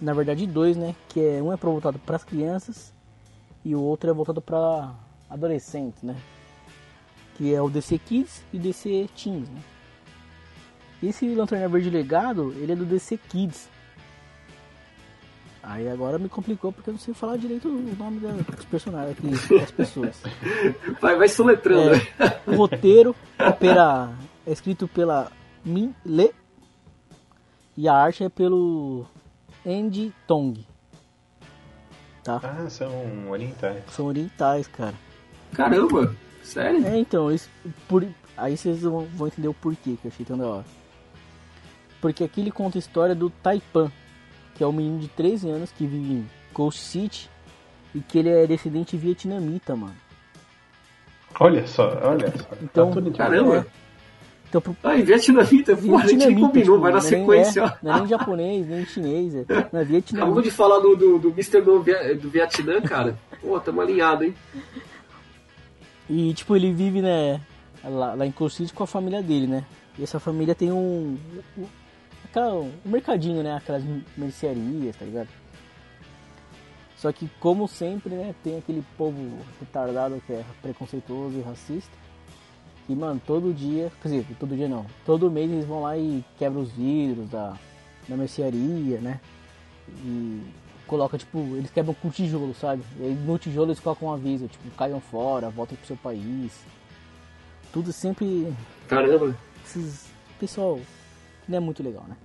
na verdade dois, né? Que é um é voltado para as crianças e o outro é voltado para adolescentes, né? Que é o DC Kids e o DC Teens, né? Esse Lanterna Verde Legado, ele é do DC Kids. Aí agora me complicou porque eu não sei falar direito o nome dos personagens aqui, das pessoas. Vai, vai soletrando? É, o roteiro é, pela, é escrito pela Min Le e a arte é pelo Andy Tong. Tá? Ah, são orientais. São orientais, cara. Caramba! Sério? É, então, isso, por, aí vocês vão, vão entender o porquê que eu achei tão da hora. Porque aqui ele conta a história do Taipan, que é um menino de 13 anos que vive em Coast City e que ele é descendente vietnamita, mano. Olha só, olha só. Então, tá Caramba! Então, pro... Ah, e vietnamita, pô, a gente nem combinou, tipo, vai na é sequência. é, não é nem japonês, nem chinês, é, não é vietnamita. de falar do, do, do Mr. do, Vi- do Vietnã, cara. Pô, tamo alinhado, hein? E, tipo, ele vive, né, lá, lá em Cold City com a família dele, né? E essa família tem um... um, aquela- um mercadinho, né? Aquelas mercearias, tá ligado? Só que, como sempre, né, tem aquele povo retardado que é preconceituoso e racista. E, mano, todo dia, quer dizer, todo dia não, todo mês eles vão lá e quebram os vidros da, da mercearia, né? E coloca, tipo, eles quebram com tijolo, sabe? E no tijolo eles colocam um aviso, tipo, caiam fora, voltem pro seu país. Tudo sempre Caramba. esses pessoal não é muito legal, né?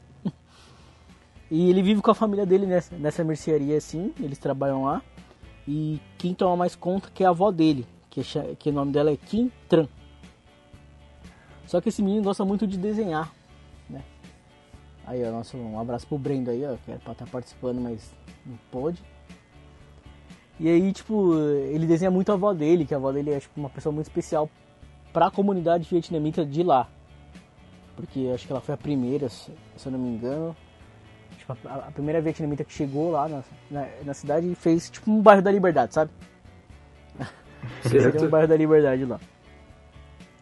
E ele vive com a família dele nessa, nessa mercearia assim, eles trabalham lá. E quem toma mais conta que é a avó dele, que, é que o nome dela é Kim Tran. Só que esse menino gosta muito de desenhar, né? Aí, ó, nosso, um abraço pro Brendo aí, ó, que era pra estar participando, mas não pôde. E aí, tipo, ele desenha muito a avó dele, que a avó dele é tipo, uma pessoa muito especial pra comunidade vietnamita de lá. Porque acho que ela foi a primeira, se eu não me engano. Tipo, a, primeira vietnamita que chegou lá na, na, na cidade e fez tipo um bairro da liberdade, sabe? Seria um bairro da liberdade lá.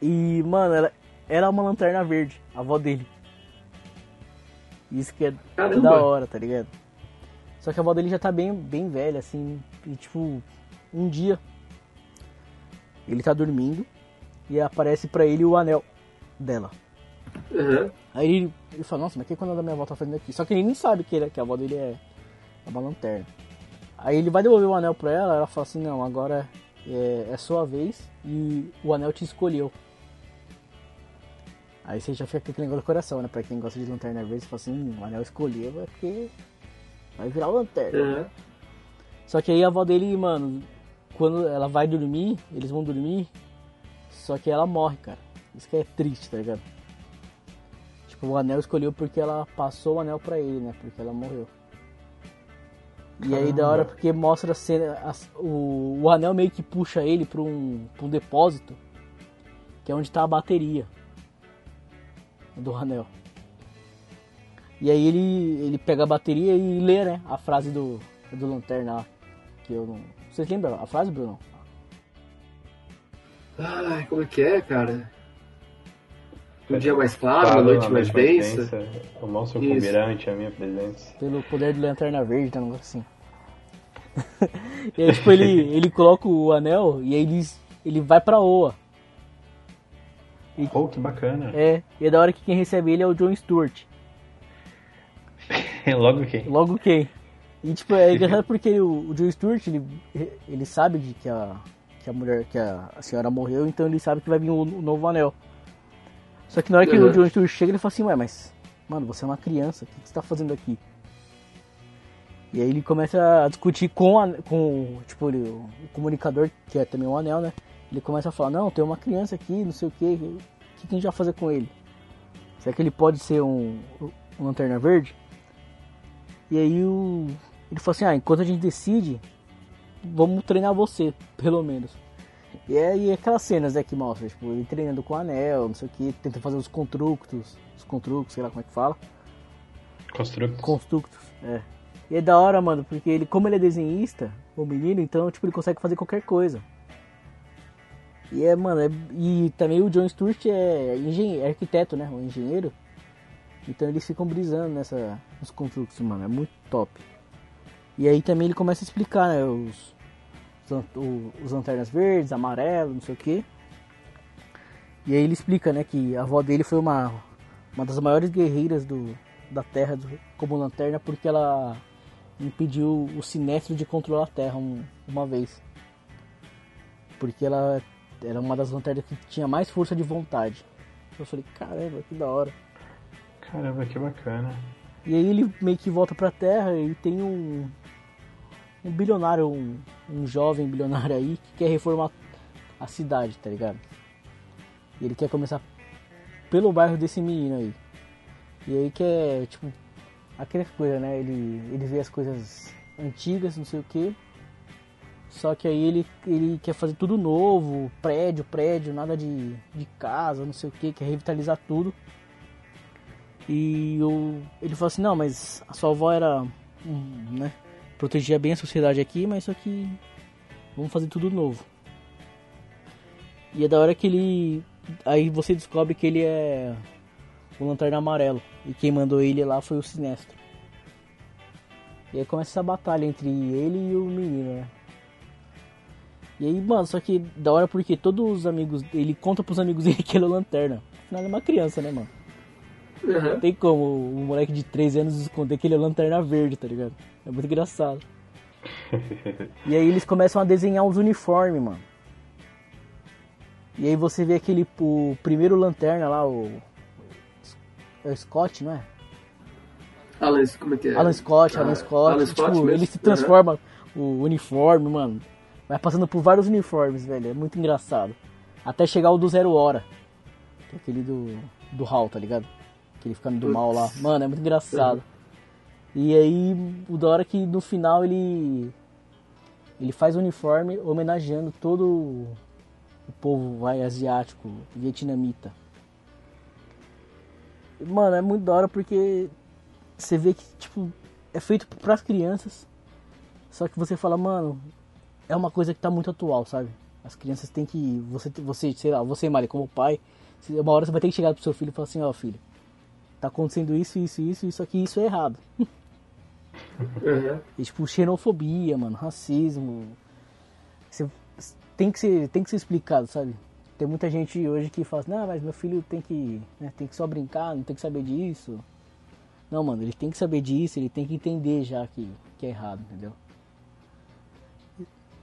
E, mano, ela era uma lanterna verde, a avó dele. Isso que é Caramba. da hora, tá ligado? Só que a avó dele já tá bem, bem velha, assim. E, tipo, um dia ele tá dormindo e aparece pra ele o anel dela. Aham. Aí ele, ele fala, nossa, mas que quando a minha avó tá fazendo aqui? Só que ele nem sabe que, ele, que a avó dele é uma lanterna. Aí ele vai devolver o anel pra ela, ela fala assim, não, agora é, é sua vez e o anel te escolheu. Aí você já fica com aquele negócio do coração, né? Pra quem gosta de lanterna verde, você fala assim, hum, o anel escolheu é porque vai virar lanterna. Aham. Só que aí a avó dele, mano, quando ela vai dormir, eles vão dormir, só que ela morre, cara. Isso que é triste, tá ligado? Tipo, o anel escolheu porque ela passou o anel pra ele, né? Porque ela morreu. E aí da hora porque mostra a cena, as- o, o anel meio que puxa ele pra um, pra um depósito, que é onde tá a bateria do anel. E aí ele, ele pega a bateria e lê, né, a frase do, do Lanterna lá. Que eu não. Vocês lembram a frase, Bruno? Ai, como é que é, cara? Um dia mais claro, Claro, uma noite mais densa. O mal Isso. sucumbirá ante a minha presença. Pelo poder do Lanterna Verde, tá um negócio assim. e aí, tipo, ele, ele coloca o anel e aí ele, ele vai pra Oa. Oh, que bacana. É, e é da hora que quem recebe ele é o John Stewart. Logo quem? Logo quem? E tipo, é engraçado porque o, o John Stewart, ele, ele sabe de que a, que a mulher, que a, a senhora morreu, então ele sabe que vai vir um, um novo anel. Só que na hora que o Uhum. John Stewart chega, ele fala assim, ué, mas, mano, você é uma criança, o que que você tá fazendo aqui? E aí ele começa a discutir com, a, com tipo, ele- o comunicador, que é também um anel, né? Ele começa a falar, não, tem uma criança aqui, não sei o que, o que, que a gente vai fazer com ele? Será que ele pode ser um, um lanterna verde? E aí o, ele falou assim, ah, enquanto a gente decide, vamos treinar você, pelo menos. E é, e é aquelas cenas né, que mostra, tipo, ele treinando com o anel, não sei o que, tenta fazer os constructos, os constructos, sei lá como é que fala. Constructos. Constructos, é. E é da hora, mano, porque ele, como ele é desenhista, o menino, então, tipo, ele consegue fazer qualquer coisa. E é, mano, é- e também o John Stewart é, engenheiro, é arquiteto, né, o engenheiro. Então eles ficam brisando nessa, nos construtos, mano, é muito top. E aí também ele começa a explicar, né, os, os, lanternas verdes, amarelo, não sei o que. E aí ele explica, né, que a avó dele foi uma, uma das maiores guerreiras do, da Terra do- como lanterna porque ela impediu o Sinestro de controlar a Terra um- uma vez. Porque ela era uma das lanternas que tinha mais força de vontade. Eu falei, caramba, que da hora. Caramba, que bacana. E aí ele meio que volta pra Terra e tem um, um bilionário, um, um jovem bilionário aí que quer reformar a cidade, tá ligado? E ele quer começar pelo bairro desse menino aí. E aí quer, tipo, aquela coisa, né? Ele, ele vê as coisas antigas, não sei o que. Só que aí ele, ele quer fazer tudo novo, prédio, prédio, nada de, de casa, não sei o que, quer revitalizar tudo. E eu, ele falou assim, não, mas a sua avó era, né, protegia bem a sociedade aqui, mas só que vamos fazer tudo novo. E é da hora que ele, aí você descobre que ele é o Lanterna Amarelo. E quem mandou ele lá foi o Sinestro. E aí começa essa batalha entre ele e o menino, né? E aí, mano, só que da hora porque todos os amigos. Ele conta pros amigos dele que ele é o Lanterna. Afinal, ele é uma criança, né, mano? Uhum. Não tem como um moleque de 13 anos esconder que ele é Lanterna Verde, tá ligado? É muito engraçado. e aí eles começam a desenhar os uniformes, mano. E aí você vê aquele o primeiro lanterna lá, o. É o Scott, não é? Alan, como é que é? Alan Scott, Alan Ah, Scott. Alan tipo, Scott mesmo. ele se transforma o uniforme, mano. Vai passando por vários uniformes, velho. É muito engraçado. Até chegar o do Zero Hora. Que é aquele do, do Hal, tá ligado? Aquele ficando do mal lá. Mano, é muito engraçado. E aí, o da hora que no final ele. Ele faz o uniforme homenageando todo o povo vai asiático, vietnamita. Mano, é muito da hora porque você vê que, tipo, é feito pras crianças. Só que você fala, mano, é uma coisa que tá muito atual, sabe? As crianças têm que. Você, você sei lá, você, Mari, como pai, uma hora você vai ter que chegar pro seu filho e falar assim: ó, filho, tá acontecendo isso, isso, isso, isso aqui, isso é errado. Uhum. E, tipo, xenofobia, mano, racismo. Você tem que ser, tem que ser explicado, sabe? Tem muita gente hoje que fala assim, não, mas meu filho tem que, né, tem que só brincar, não tem que saber disso. Não, mano, ele tem que saber disso, ele tem que entender já que, que é errado, entendeu?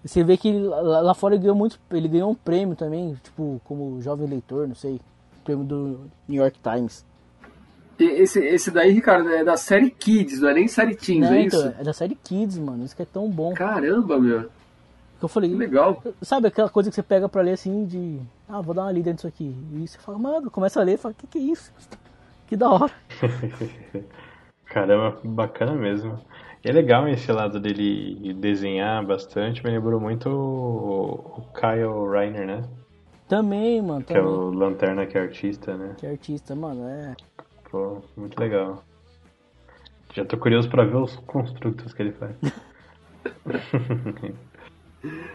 Você vê que lá fora ele ganhou muito, ele ganhou um prêmio também, tipo, como jovem leitor, não sei, prêmio do New York Times. Esse, esse daí, Ricardo, é da série Kids, não é nem série Teens, Não, é então, isso? é da série Kids, mano, isso que é tão bom. Caramba, meu. Que eu falei, Que legal. Sabe aquela coisa que você pega pra ler assim de. Ah, vou dar uma lida nisso aqui. E você fala, mano, começa a ler e fala, que que é isso? Que da hora. Caramba, bacana mesmo. E é legal esse lado dele desenhar bastante, me lembrou muito o, o Kyle Reiner, né? Também, mano, Que é também. o Lanterna que é artista, né? Que artista, mano, é. Pô, muito legal. Já tô curioso pra ver os construtos que ele faz.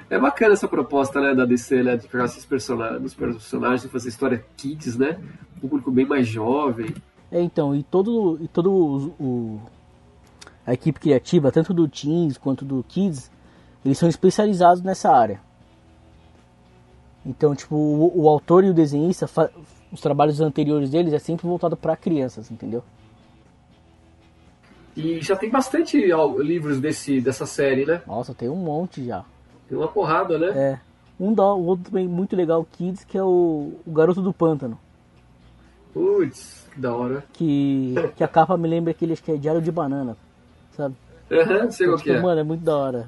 É bacana essa proposta, né, da DC, né, de pegar esses personagens, os personagens e fazer história Kids, né? Público bem mais jovem. É, então, e todo, e todo o, o- a equipe criativa, tanto do Teens quanto do Kids, eles são especializados nessa área. Então, tipo, o, o autor e o desenhista, fa- os trabalhos anteriores deles é sempre voltado pra crianças, entendeu? E já tem bastante livros desse, dessa série, né? Nossa, tem um monte já. Tem uma porrada, né? É. Um da, o outro também muito legal, Kids, que é o, o Garoto do Pântano. Putz, que da hora. Que, que a capa me lembra aquele, acho que é Diário de Banana, sabe? Aham, sei Então, qual que tipo, é. Mano, é muito da hora.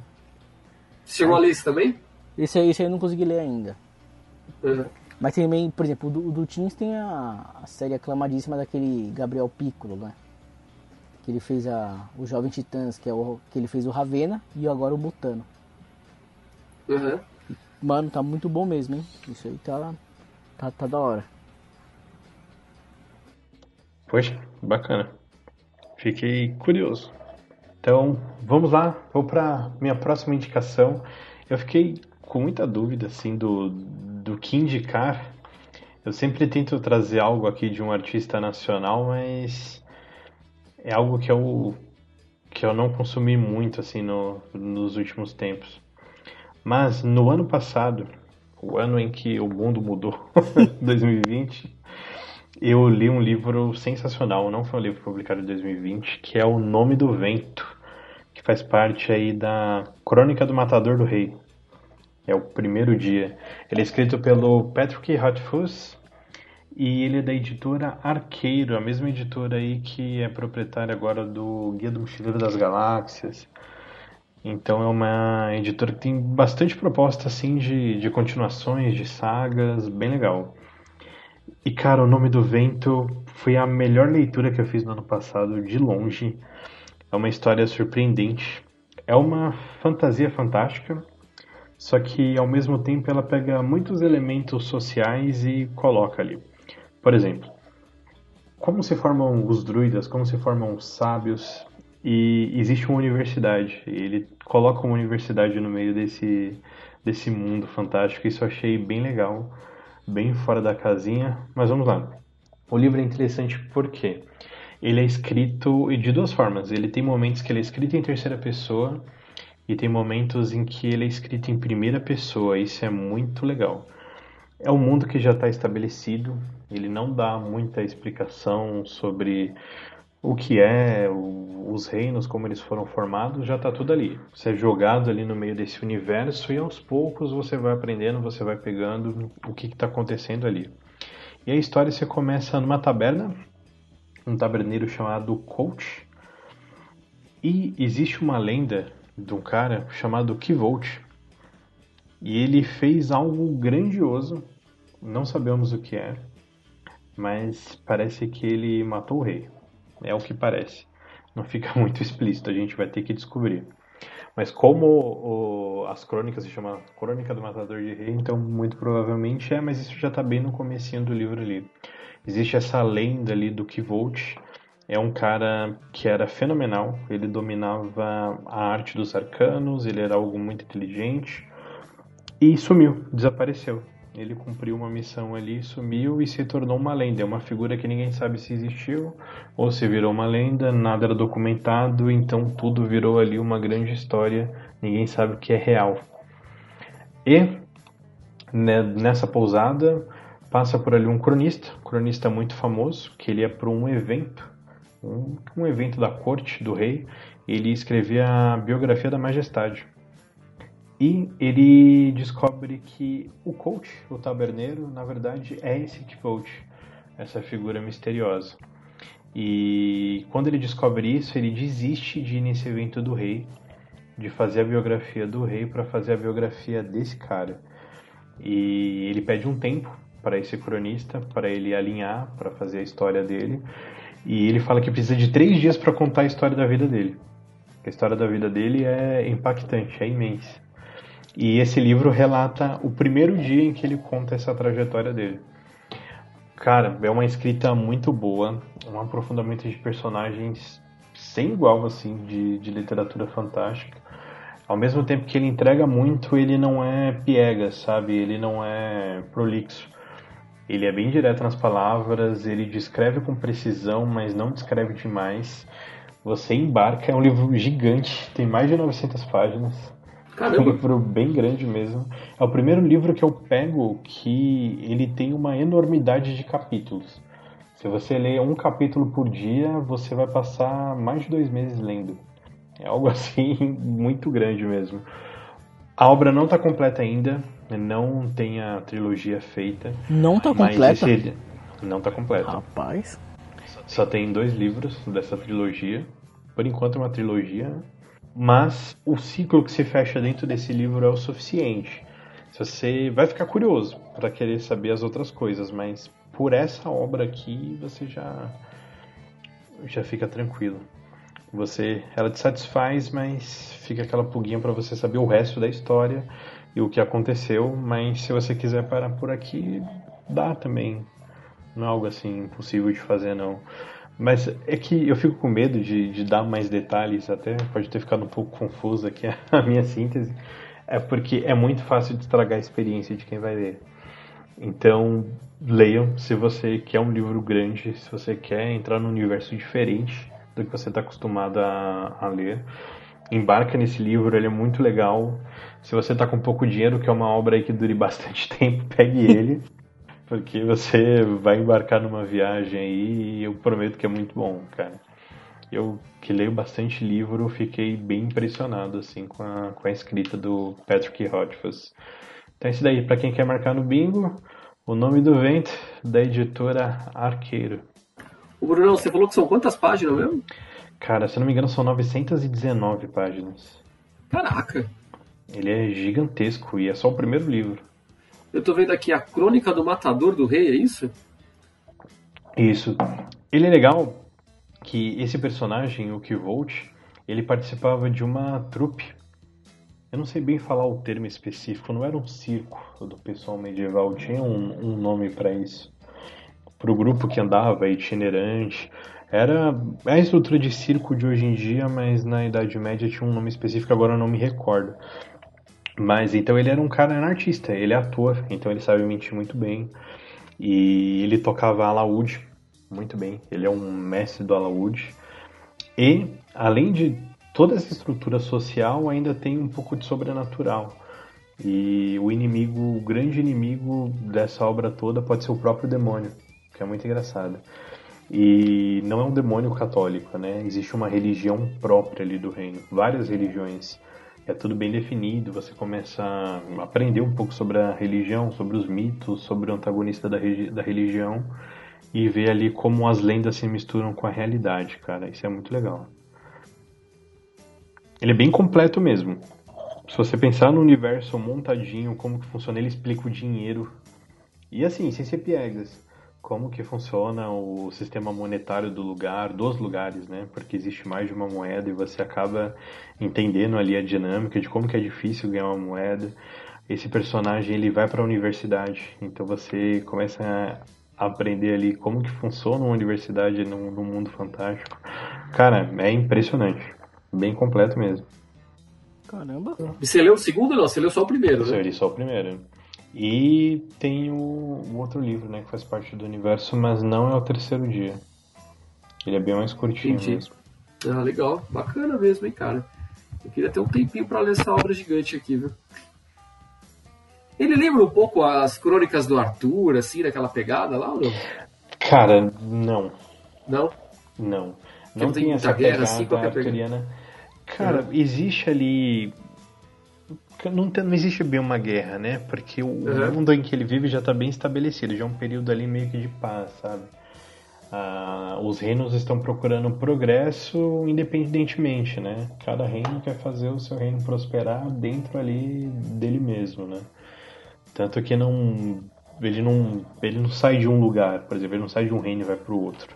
Chegou a ler isso também? Esse aí, esse aí eu não consegui ler ainda. Aham. Mas também, por exemplo, o do, do Teens tem a, a série aclamadíssima daquele Gabriel Piccolo, né? Que ele fez a, o Jovem Titãs, que, é o, que ele fez o Ravena e agora o Mutano. Aham. Mano, tá muito bom mesmo, hein? Isso aí tá, tá, tá da hora. Poxa, bacana. Fiquei curioso. Então, vamos lá. Vou para minha próxima indicação. Eu fiquei com muita dúvida assim do, do que indicar. Eu sempre tento trazer algo aqui de um artista nacional, mas é algo que eu que eu não consumi muito assim no, nos últimos tempos. Mas no ano passado, o ano em que o mundo mudou, 2020, eu li um livro sensacional, não foi um livro publicado em 2020, que é O Nome do Vento, que faz parte aí da Crônica do Matador do Rei. É o primeiro dia. Ele é escrito pelo Patrick Rothfuss e ele é da editora Arqueiro, a mesma editora aí que é proprietária agora do Guia do Mochileiro das Galáxias. Então é uma editora que tem bastante proposta assim de, de continuações, de sagas, bem legal. E cara, O Nome do Vento foi a melhor leitura que eu fiz no ano passado, de longe. É uma história surpreendente. É uma fantasia fantástica, só que ao mesmo tempo ela pega muitos elementos sociais e coloca ali. Por exemplo, como se formam os druidas, como se formam os sábios, e existe uma universidade. ele coloca uma universidade no meio desse, desse mundo fantástico. Isso eu achei bem legal, bem fora da casinha. Mas vamos lá. O livro é interessante porque ele é escrito de duas formas. Ele tem momentos que ele é escrito em terceira pessoa e tem momentos em que ele é escrito em primeira pessoa. Isso é muito legal. É um mundo que já está estabelecido. Ele não dá muita explicação sobre o que é os reinos, como eles foram formados, já está tudo ali. Você é jogado ali no meio desse universo e aos poucos você vai aprendendo, você vai pegando o que está acontecendo ali. E a história se começa numa taberna, um taberneiro chamado Coach, e existe uma lenda de um cara chamado Kivolt, e ele fez algo grandioso, não sabemos o que é, mas parece que ele matou o rei. É o que parece. Não fica muito explícito, a gente vai ter que descobrir. Mas como o, as crônicas se chama Crônica do Matador de Rei, então muito provavelmente é, mas isso já está bem no comecinho do livro ali. Existe essa lenda ali do Kivolt, é um cara que era fenomenal, ele dominava a arte dos arcanos, ele era algo muito inteligente e sumiu, desapareceu. Ele cumpriu uma missão ali, sumiu e se tornou uma lenda. É uma figura que ninguém sabe se existiu ou se virou uma lenda, nada era documentado, então tudo virou ali uma grande história, ninguém sabe o que é real. E né, nessa pousada passa por ali um cronista, um cronista muito famoso, que ele ia para um evento, um, um evento da corte do rei, ele escrevia a biografia da majestade. E ele descobre que o coach, o taberneiro, na verdade é esse coach, essa figura misteriosa. E quando ele descobre isso, ele desiste de ir nesse evento do rei, de fazer a biografia do rei para fazer a biografia desse cara. E ele pede um tempo para esse cronista, para ele alinhar, para fazer a história dele. E ele fala que precisa de três dias para contar a história da vida dele. A história da vida dele é impactante, é imensa. E esse livro relata o primeiro dia em que ele conta essa trajetória dele. Cara, é uma escrita muito boa, um aprofundamento de personagens sem igual, assim, de, de literatura fantástica. Ao mesmo tempo que ele entrega muito, ele não é piegas, sabe? Ele não é prolixo. Ele é bem direto nas palavras, ele descreve com precisão, mas não descreve demais. Você embarca, é um livro gigante, tem mais de 900 páginas. Caramba. Um livro bem grande mesmo. É o primeiro livro que eu pego que ele tem uma enormidade de capítulos. Se você ler um capítulo por dia, você vai passar mais de dois meses lendo. É algo assim muito grande mesmo. A obra não está completa ainda, não tem a trilogia feita. Não está completa? Esse... Não está completa. Rapaz. Só tem dois livros dessa trilogia. Por enquanto é uma trilogia, mas o ciclo que se fecha dentro desse livro é o suficiente. Você vai ficar curioso para querer saber as outras coisas, mas por essa obra aqui você já já fica tranquilo. Você, ela te satisfaz, mas fica aquela pulguinha para você saber o resto da história e o que aconteceu. Mas se você quiser parar por aqui, dá também. Não é algo assim impossível de fazer não. Mas é que eu fico com medo de, de dar mais detalhes, até pode ter ficado um pouco confuso aqui a minha síntese, é porque é muito fácil de estragar a experiência de quem vai ler. Então, leiam se você quer um livro grande, se você quer entrar num universo diferente do que você está acostumado a, a ler. Embarca nesse livro, ele é muito legal. Se você está com pouco dinheiro, que é uma obra aí que dure bastante tempo, pegue ele. Porque você vai embarcar numa viagem aí e eu prometo que é muito bom, cara. Eu que leio bastante livro, fiquei bem impressionado assim com a, com a escrita do Patrick Rothfuss. Então esse daí, para quem quer marcar no bingo, O Nome do Vento, da editora Arqueiro. O Bruno, você falou que são quantas páginas mesmo? Cara, se eu não me engano, são 919 páginas. Caraca! Ele é gigantesco e é só o primeiro livro. Eu tô vendo aqui a Crônica do Matador do Rei, é isso? Isso. Ele é legal que esse personagem, o Kivolt, ele participava de uma trupe Eu não sei bem falar o termo específico, não era um circo do pessoal medieval, tinha um, um nome para isso. Para o grupo que andava itinerante. Era é a estrutura de circo de hoje em dia, mas na Idade Média tinha um nome específico, agora eu não me recordo. Mas então ele era um cara um artista, ele é ator, então ele sabe mentir muito bem. E ele tocava alaúde muito bem, ele é um mestre do alaúde. E além de toda essa estrutura social, ainda tem um pouco de sobrenatural. E o inimigo, o grande inimigo dessa obra toda pode ser o próprio demônio, que é muito engraçado. E não é um demônio católico, né? Existe uma religião própria ali do reino, várias religiões. É tudo bem definido, você começa a aprender um pouco sobre a religião, sobre os mitos, sobre o antagonista da, da religião e ver ali como as lendas se misturam com a realidade, cara. Isso é muito legal. Ele é bem completo mesmo. Se você pensar no universo montadinho, como que funciona, ele explica o dinheiro. E assim, sem ser piegas, como que funciona o sistema monetário do lugar, dos lugares, né? Porque existe mais de uma moeda e você acaba entendendo ali a dinâmica de como que é difícil ganhar uma moeda. Esse personagem ele vai para a universidade, então você começa a aprender ali como que funciona uma universidade num, num mundo fantástico. Cara, é impressionante. Bem completo mesmo. Caramba. E você leu o segundo ou não? Você leu só o primeiro, né? Eu li só o primeiro. E tem o, o, outro livro, né, que faz parte do universo, mas não é o terceiro dia. Ele é bem mais curtinho Entendi. mesmo. Ah, legal. Bacana mesmo, hein, cara. Eu queria ter um tempinho para ler essa obra gigante aqui, viu? Ele lembra um pouco as crônicas do Arthur, assim, daquela pegada lá ou não? Cara, não. Não? Não. Não tem, tem essa guerra, assim, arturiana. Cara, uhum. existe ali. Não, tem, não existe bem uma guerra, né? Porque o uhum. mundo em que ele vive já está bem estabelecido, já é um período ali meio que de paz, sabe? Ah, os reinos estão procurando progresso independentemente, né? Cada reino quer fazer o seu reino prosperar dentro ali dele mesmo, né? Tanto que não ele não ele não sai de um lugar, por exemplo, ele não sai de um reino e vai para o outro.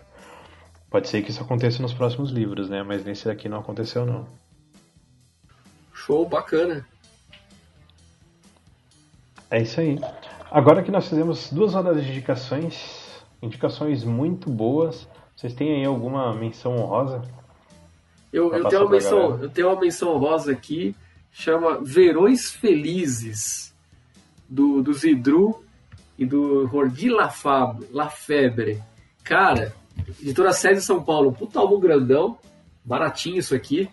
Pode ser que isso aconteça nos próximos livros, né? Mas nesse daqui não aconteceu, não. Show, bacana. É isso aí. Agora que nós fizemos duas rodadas de indicações, indicações muito boas, vocês têm aí alguma menção honrosa? Eu, eu tenho, uma menção, eu tenho uma menção honrosa aqui, chama Verões Felizes, do, do Zidru e do Jordi Lafebre. Cara, Editora Sede São Paulo, puta álbum grandão, baratinho isso aqui.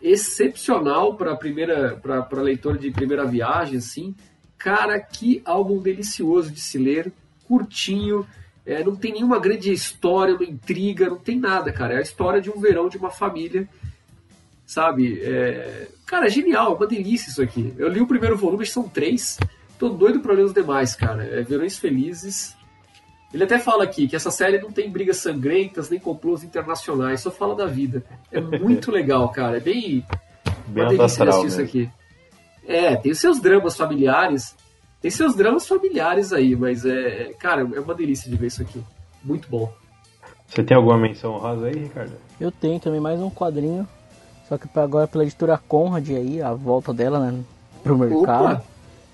Excepcional para primeira para leitor de primeira viagem, assim. Cara, que álbum delicioso de se ler, curtinho, é, não tem nenhuma grande história, não intriga, não tem nada, cara. É a história de um verão de uma família, sabe? É... Cara, é genial, é uma delícia isso aqui. Eu li o primeiro volume, são três. Tô doido para ler os demais, cara. É Verões Felizes ele até fala aqui que essa série não tem brigas sangrentas nem complôs internacionais, só fala da vida. É muito legal, cara. É bem. Bem uma delícia assistir isso aqui. É, tem os seus dramas familiares. Tem seus dramas familiares aí, mas é. Cara, é uma delícia de ver isso aqui. Muito bom. Você tem alguma menção rosa aí, Ricardo? Eu tenho também mais um quadrinho. Só que agora pela editora Conrad aí, a volta dela, né? Pro mercado. Opa.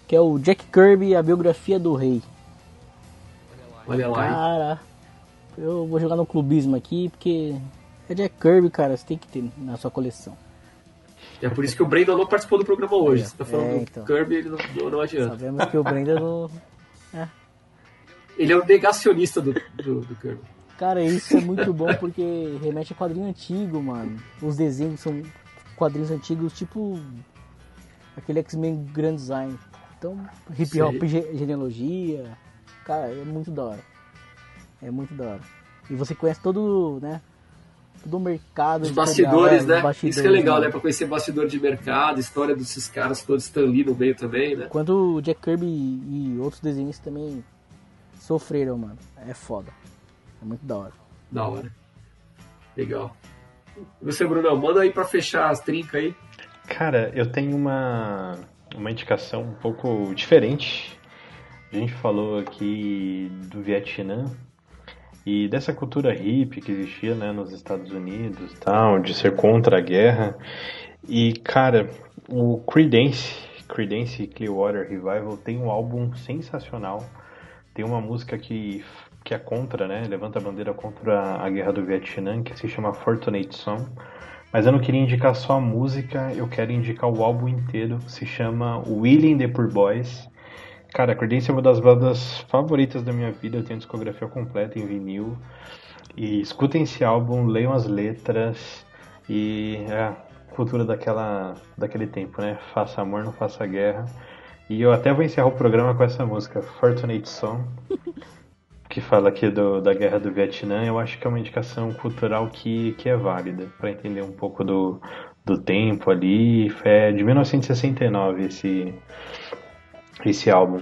Que é o Jack Kirby, a biografia do rei. Olha lá. Cara, eu vou jogar no clubismo aqui, porque é Jack Kirby, cara, você tem que ter na sua coleção. É por isso que o Brandon não participou do programa hoje. É, você tá falando é, então. do Kirby, ele não, não, não adianta. Sabemos que o Brandon não... É. Ele é o negacionista do, do, do Kirby. Cara, isso é muito bom porque remete a quadrinho antigo, mano. Os desenhos são quadrinhos antigos, tipo aquele X-Men Grand Design. Então, hip hop genealogia, Cara, é muito da hora. É muito da hora. E você conhece todo, né? Todo o mercado. Os bastidores, né? Bastidores, Isso que é legal, né? né? Pra conhecer bastidor de mercado, história desses caras todos estão ali no meio também, né? Quando o Jack Kirby e outros desenhistas também sofreram, mano. É foda. É muito da hora. Da hora. Legal. E você, Bruno, manda aí pra fechar as trincas aí. Cara, eu tenho uma, uma indicação um pouco diferente a gente falou aqui do Vietnã e dessa cultura hippie que existia né, nos Estados Unidos, tal, de ser contra a guerra. E, cara, o Creedence, Creedence Clearwater Revival tem um álbum sensacional. Tem uma música que, que é contra, né? Levanta a bandeira contra a guerra do Vietnã, que se chama Fortunate Song. Mas eu não queria indicar só a música, eu quero indicar o álbum inteiro, se chama Willing the Poor Boys. Cara, a Creedence é uma das bandas favoritas da minha vida, eu tenho discografia completa em vinil. E escutem esse álbum, leiam as letras e é a cultura daquela, daquele tempo, né? Faça amor, não faça guerra. E eu até vou encerrar o programa com essa música, Fortunate Song, que fala aqui do, da guerra do Vietnã. Eu acho que é uma indicação cultural que, que é válida para entender um pouco do, do tempo ali. É de 1969 esse, esse álbum.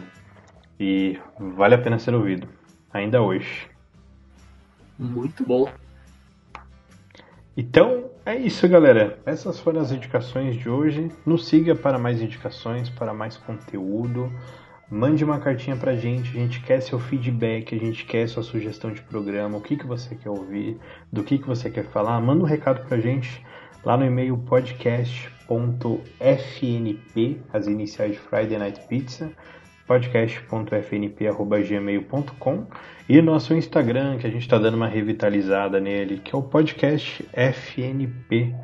E vale a pena ser ouvido, ainda hoje. Muito bom. Então é isso, galera. Essas foram as indicações de hoje. Nos siga para mais indicações, para mais conteúdo. Mande uma cartinha pra gente, a gente quer seu feedback, a gente quer sua sugestão de programa, o que, que você quer ouvir, do que, que você quer falar. Manda um recado pra gente lá no e-mail podcast.fnp, as iniciais de Friday Night Pizza, podcast.fnp.gmail.com e nosso Instagram, que a gente está dando uma revitalizada nele, que é o podcast FNP.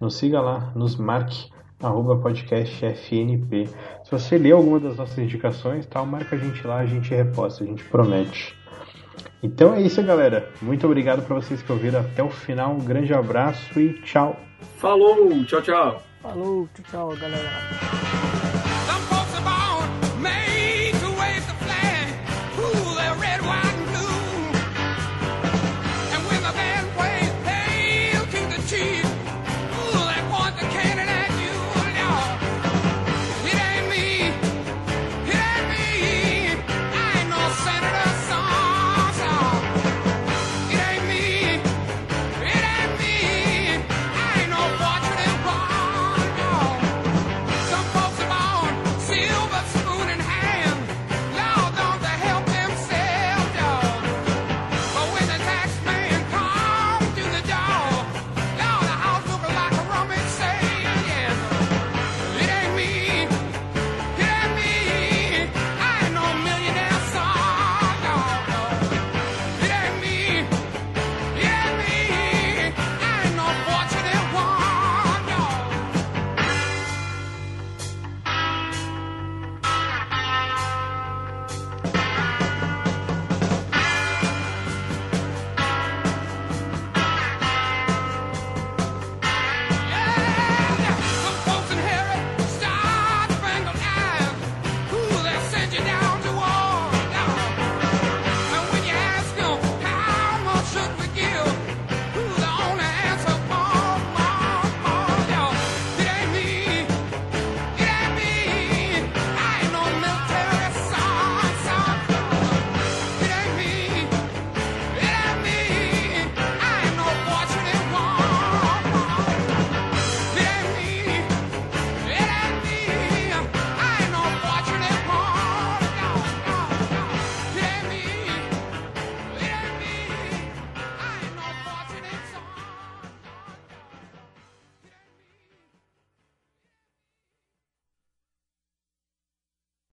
Nos siga lá, nos marque, arroba podcast FNP. Se você ler alguma das nossas indicações, tal, marca a gente lá, a gente reposta, a gente promete. Então é isso, galera. Muito obrigado para vocês que ouviram até o final. Um grande abraço e tchau. Falou, tchau, tchau. Falou, tchau, tchau, galera.